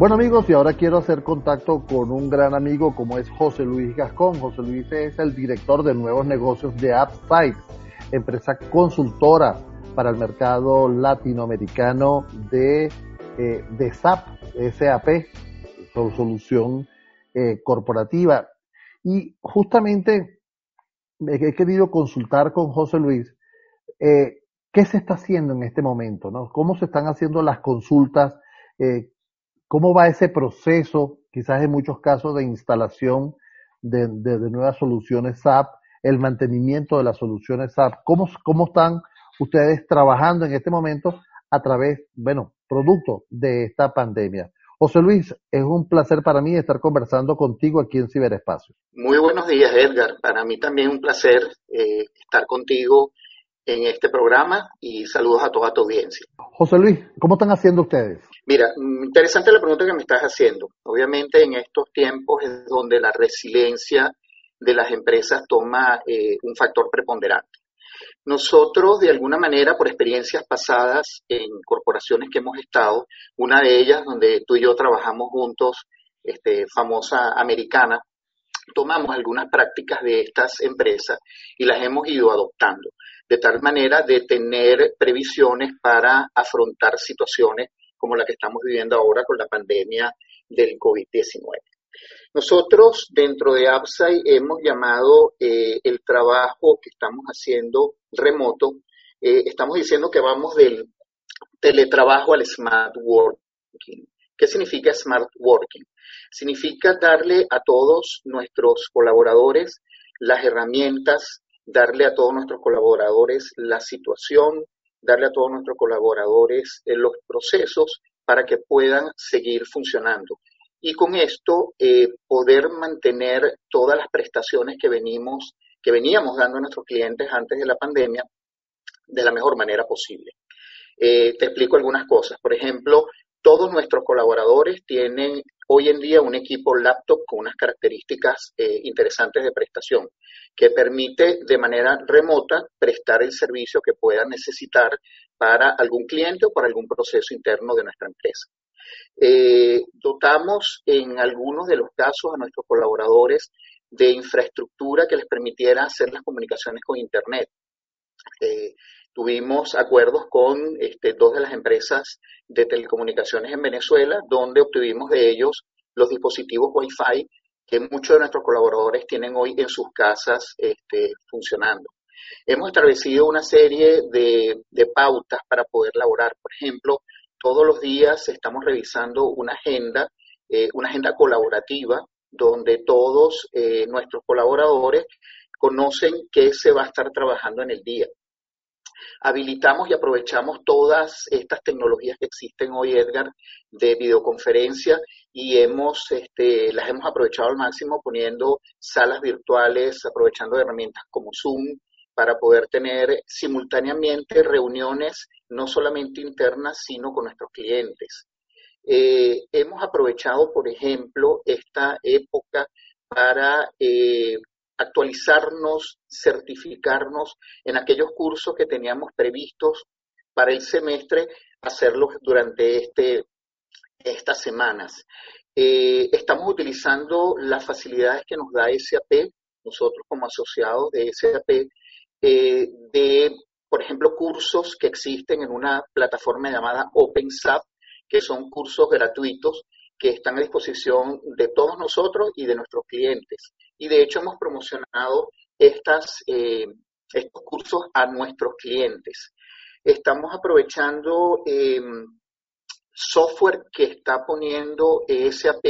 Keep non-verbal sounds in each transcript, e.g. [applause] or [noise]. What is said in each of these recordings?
Bueno amigos, y ahora quiero hacer contacto con un gran amigo como es José Luis Gascón. José Luis es el director de nuevos negocios de AppSite, empresa consultora para el mercado latinoamericano de, eh, de SAP, SAP, solución eh, corporativa. Y justamente he querido consultar con José Luis eh, qué se está haciendo en este momento, ¿no? ¿Cómo se están haciendo las consultas? Eh, ¿Cómo va ese proceso, quizás en muchos casos, de instalación de, nuevas soluciones SAP, el mantenimiento de las soluciones SAP? ¿Cómo, ¿Cómo están ustedes trabajando en este momento a través, bueno, producto de esta pandemia? José Luis, es un placer para mí estar conversando contigo aquí en Ciberespacio. Muy buenos días, Edgar. Para mí también un placer eh, estar contigo en este programa y saludos a toda tu audiencia. José Luis, ¿cómo están haciendo ustedes? Mira, mm, interesante la pregunta que me estás haciendo. Obviamente en estos tiempos es donde la resiliencia de las empresas toma eh, un factor preponderante. Nosotros, de alguna manera, por experiencias pasadas en corporaciones que hemos estado, una de ellas donde tú y yo trabajamos juntos, este, famosa americana, tomamos algunas prácticas de estas empresas y las hemos ido adoptando de tal manera de tener previsiones para afrontar situaciones como la que estamos viviendo ahora con la pandemia del COVID-19. Nosotros dentro de AppSai hemos llamado eh, el trabajo que estamos haciendo remoto, eh, estamos diciendo que vamos del teletrabajo al smart working. ¿Qué significa smart working? Significa darle a todos nuestros colaboradores las herramientas darle a todos nuestros colaboradores la situación, darle a todos nuestros colaboradores eh, los procesos para que puedan seguir funcionando. Y con esto eh, poder mantener todas las prestaciones que venimos, que veníamos dando a nuestros clientes antes de la pandemia de la mejor manera posible. Eh, te explico algunas cosas. Por ejemplo, todos nuestros colaboradores tienen hoy en día un equipo laptop con unas características eh, interesantes de prestación que permite de manera remota prestar el servicio que puedan necesitar para algún cliente o para algún proceso interno de nuestra empresa. Eh, dotamos en algunos de los casos a nuestros colaboradores de infraestructura que les permitiera hacer las comunicaciones con Internet. Eh, tuvimos acuerdos con este, dos de las empresas de telecomunicaciones en Venezuela, donde obtuvimos de ellos los dispositivos Wi-Fi que muchos de nuestros colaboradores tienen hoy en sus casas este, funcionando. Hemos establecido una serie de, pautas para poder laborar. Por ejemplo, todos los días estamos revisando una agenda, eh, una agenda colaborativa, donde todos eh, nuestros colaboradores conocen qué se va a estar trabajando en el día habilitamos y aprovechamos todas estas tecnologías que existen hoy, Edgar, de videoconferencia y hemos, este, las hemos aprovechado al máximo poniendo salas virtuales, aprovechando herramientas como Zoom para poder tener simultáneamente reuniones no solamente internas, sino con nuestros clientes. Eh, hemos aprovechado, por ejemplo, esta época para eh, actualizarnos, certificarnos en aquellos cursos que teníamos previstos para el semestre, hacerlos durante este, estas semanas. Eh, estamos utilizando las facilidades que nos da SAP, nosotros como asociados de SAP, eh, de, por ejemplo, cursos que existen en una plataforma llamada OpenSAP, que son cursos gratuitos que están a disposición de todos nosotros y de nuestros clientes. Y de hecho hemos promocionado eh, estos cursos a nuestros clientes. Estamos aprovechando em, software que está poniendo SAP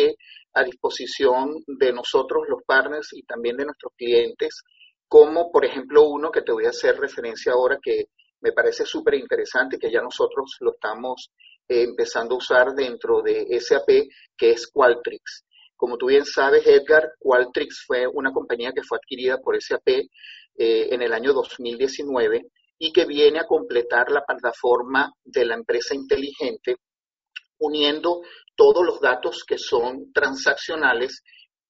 a disposición de nosotros, los partners, y también de nuestros clientes, como por ejemplo uno que te voy a hacer referencia ahora que me parece súper interesante, que ya nosotros lo estamos empezando a usar dentro de SAP, que es Qualtrics. Como tú bien sabes, Edgar, Qualtrics fue una compañía que fue adquirida por SAP eh, en el año 2019 y que viene a completar la plataforma de la empresa inteligente uniendo todos los datos que son transaccionales,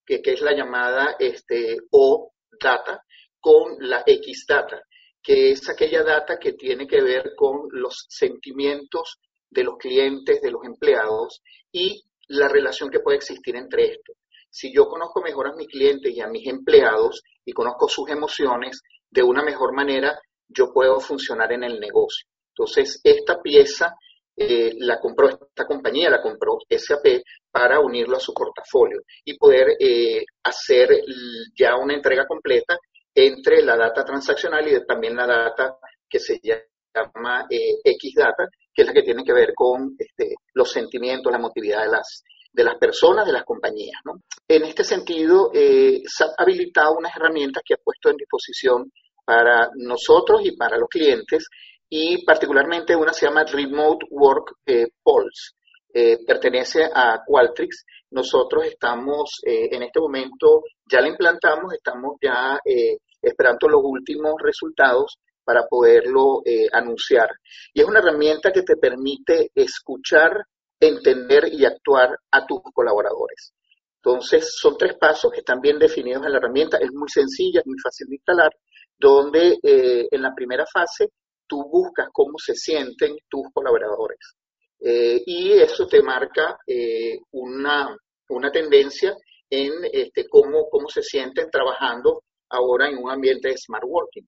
que, es la llamada este, O data, con la X data, que es aquella data que tiene que ver con los sentimientos de los clientes, de los empleados y la relación que puede existir entre esto. Si yo conozco mejor a mis clientes y a mis empleados y conozco sus emociones, de una mejor manera yo puedo funcionar en el negocio. Entonces, esta pieza eh, la compró esta compañía, la compró SAP para unirlo a su portafolio y poder eh, hacer ya una entrega completa entre la data transaccional y también la data que se llama eh, X-Data, que es la que tiene que ver con este, los sentimientos, la motividad de las, de las personas, de las compañías. ¿no? En este sentido, eh, ha habilitado unas herramientas que ha puesto en disposición para nosotros y para los clientes, y particularmente una se llama Remote Work eh, Pulse. Eh, pertenece a Qualtrics. Nosotros estamos eh, en este momento, ya la implantamos, estamos ya esperando los últimos resultados para poderlo anunciar. Y es una herramienta que te permite escuchar, entender y actuar a tus colaboradores. Entonces, son tres pasos que están bien definidos en la herramienta. Es muy sencilla, muy fácil de instalar, donde en la primera fase tú buscas cómo se sienten tus colaboradores. Eh, y eso te marca eh, una, tendencia en este, cómo, cómo se sienten trabajando ahora en un ambiente de smart working.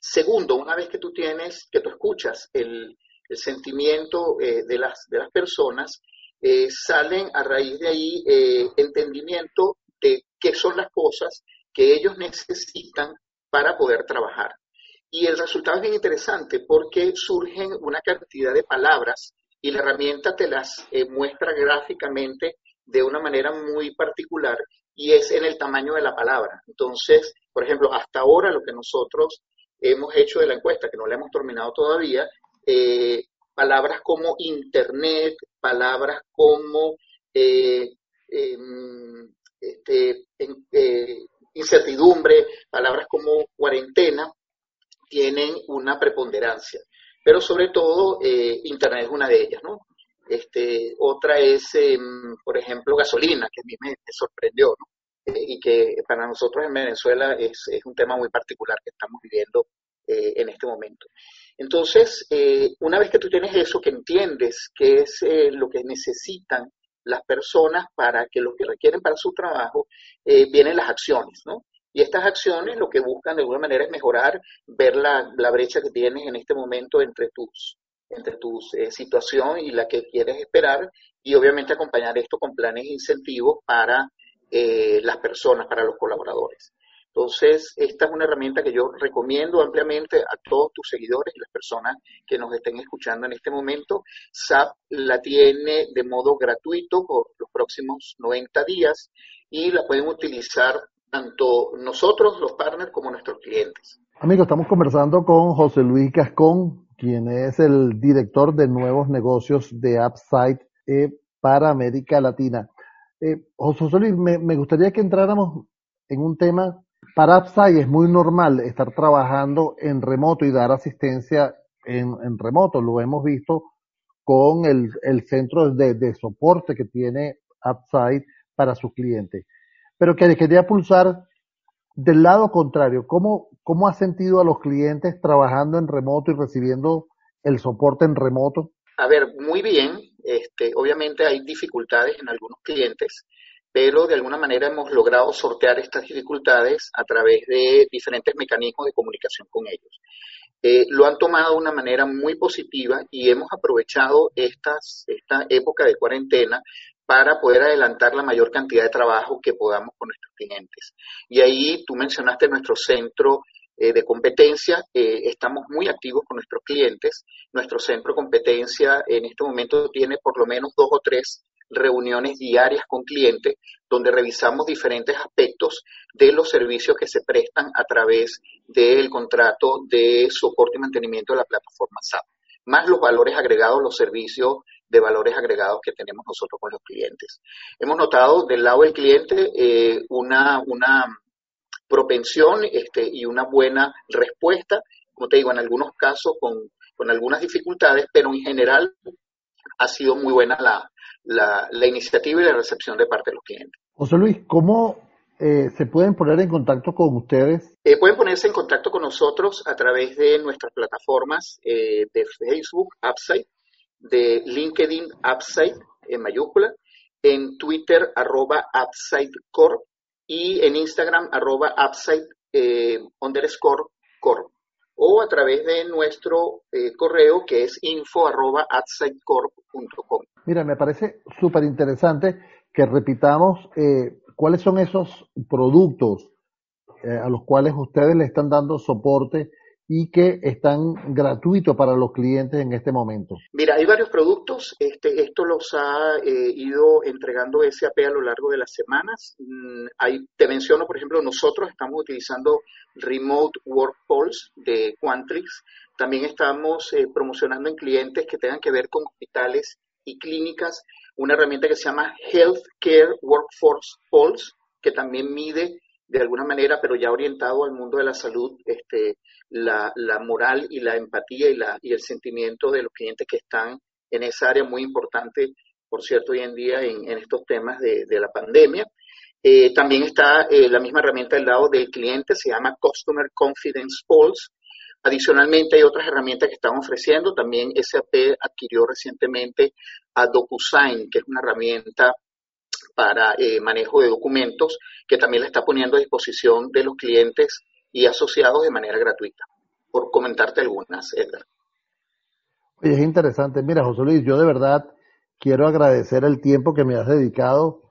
Segundo, una vez que tú tienes, que tú escuchas el, sentimiento eh, de, las, de las personas, salen a raíz de ahí entendimiento de qué son las cosas que ellos necesitan para poder trabajar. Y el resultado es bien interesante porque surgen una cantidad de palabras y la herramienta te las eh, muestra gráficamente de una manera muy particular y es en el tamaño de la palabra. Entonces, por ejemplo, hasta ahora lo que nosotros hemos hecho de la encuesta, que no la hemos terminado todavía, eh, palabras como Internet, palabras como eh, em, este, incertidumbre, palabras como cuarentena, tienen una preponderancia. Pero sobre todo, eh, Internet es una de ellas, ¿no? Este, otra es, em, por ejemplo, gasolina, que a mí me, sorprendió, ¿no? Eh, y que para nosotros en Venezuela es, un tema muy particular que estamos viviendo eh, en este momento. Entonces, una vez que tú tienes eso, que entiendes qué es lo que necesitan las personas para que lo que requieren para su trabajo, vienen las acciones, ¿no? Y estas acciones lo que buscan de alguna manera es mejorar, ver la, brecha que tienes en este momento entre tus, entre tu eh, situación y la que quieres esperar y obviamente acompañar esto con planes e incentivos para eh, las personas, para los colaboradores. Entonces, esta es una herramienta que yo recomiendo ampliamente a todos tus seguidores y las personas que nos estén escuchando en este momento. SAP la tiene de modo gratuito por los próximos 90 días y la pueden utilizar tanto nosotros, los partners, como nuestros clientes. Amigos, estamos conversando con José Luis Gascón, quien es el director de nuevos negocios de AppSite eh, para América Latina. Eh, José Luis, me, gustaría que entráramos en un tema. Para AppSite es muy normal estar trabajando en remoto y dar asistencia en, remoto. Lo hemos visto con el, centro de, soporte que tiene AppSite para sus clientes pero que quería pulsar del lado contrario. ¿Cómo, ¿Cómo has sentido a los clientes trabajando en remoto y recibiendo el soporte en remoto? A ver, muy bien. Obviamente hay dificultades en algunos clientes, pero de alguna manera hemos logrado sortear estas dificultades a través de diferentes mecanismos de comunicación con ellos. Eh, lo han tomado de una manera muy positiva y hemos aprovechado esta época de cuarentena para poder adelantar la mayor cantidad de trabajo que podamos con nuestros clientes. Y ahí tú mencionaste nuestro centro eh, de competencia, eh, estamos muy activos con nuestros clientes. Nuestro centro de competencia en este momento tiene por lo menos dos o tres reuniones diarias con clientes donde revisamos diferentes aspectos de los servicios que se prestan a través del contrato de soporte y mantenimiento de la plataforma SAP, más los valores agregados, los servicios de valores agregados que tenemos nosotros con los clientes. Hemos notado del lado del cliente eh, una, una propensión este, y una buena respuesta, como te digo, en algunos casos con, con algunas dificultades, pero en general ha sido muy buena la, la, la, iniciativa y la recepción de parte de los clientes. José Luis, ¿cómo eh, se pueden poner en contacto con ustedes? Eh, pueden ponerse en contacto con nosotros a través de nuestras plataformas eh, de Facebook, Upside, de LinkedIn Upside en mayúscula en Twitter arroba UpsideCorp y en Instagram arroba Upside eh, underscore corp o a través de nuestro eh, correo que es info arroba Mira, me parece súper interesante que repitamos eh, cuáles son esos productos eh, a los cuales ustedes le están dando soporte y que están gratuitos para los clientes en este momento? Mira, hay varios productos. Este, esto los ha eh, ido entregando SAP a lo largo de las semanas. Mm, te menciono, por ejemplo, nosotros estamos utilizando Remote Work Pulse de Quantrix. También estamos eh, promocionando en clientes que tengan que ver con hospitales y clínicas una herramienta que se llama Healthcare Workforce Pulse, que también mide de alguna manera, pero ya orientado al mundo de la salud, este, la, moral y la empatía y, el sentimiento de los clientes que están en esa área muy importante, por cierto, hoy en día en, estos temas de, de la pandemia. Eh, también está eh, la misma herramienta del lado del cliente, se llama Customer Confidence Pulse. Adicionalmente hay otras herramientas que están ofreciendo. También SAP adquirió recientemente a DocuSign, que es una herramienta para eh, manejo de documentos que también la está poniendo a disposición de los clientes y asociados de manera gratuita. Por comentarte algunas, Edgar. Oye, es interesante. Mira, José Luis, yo de verdad quiero agradecer el tiempo que me has dedicado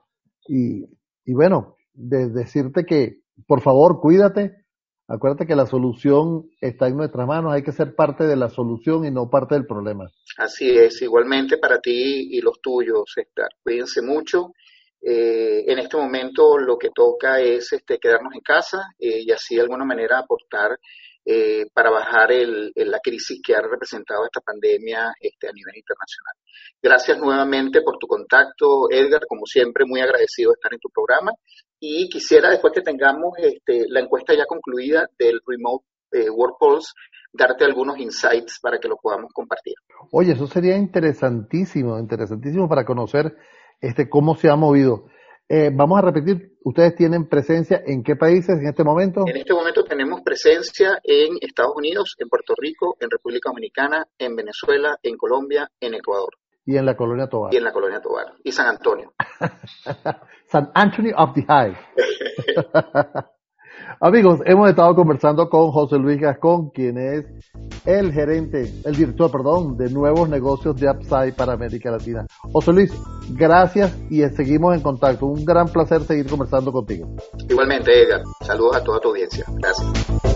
y, y bueno, de decirte que por favor cuídate. Acuérdate que la solución está en nuestras manos, hay que ser parte de la solución y no parte del problema. Así es, igualmente para ti y los tuyos, Edgar. Cuídense mucho eh, en este momento lo que toca es este, quedarnos en casa eh, y así de alguna manera aportar eh, para bajar la crisis que ha representado esta pandemia este, a nivel internacional. Gracias nuevamente por tu contacto, Edgar, como siempre, muy agradecido de estar en tu programa y quisiera, después que tengamos este, la encuesta ya concluida del Remote Work Pulse, darte algunos insights para que lo podamos compartir. Oye, eso sería interesantísimo, interesantísimo para conocer este, cómo se ha movido. Eh, vamos a repetir, ¿ustedes tienen presencia en qué países en este momento? En este momento tenemos presencia en Estados Unidos, en Puerto Rico, en República Dominicana, en Venezuela, en Colombia, en Ecuador. Y en la colonia Tobar. Y en la colonia Tobar. Y San Antonio. [laughs] San Anthony of the High. [laughs] Amigos, hemos estado conversando con José Luis Gascón, quien es el gerente, el director, perdón, de nuevos negocios de Upside para América Latina. José Luis, gracias y seguimos en contacto. Un gran placer seguir conversando contigo. Igualmente, Edgar. Saludos a toda tu audiencia. Gracias.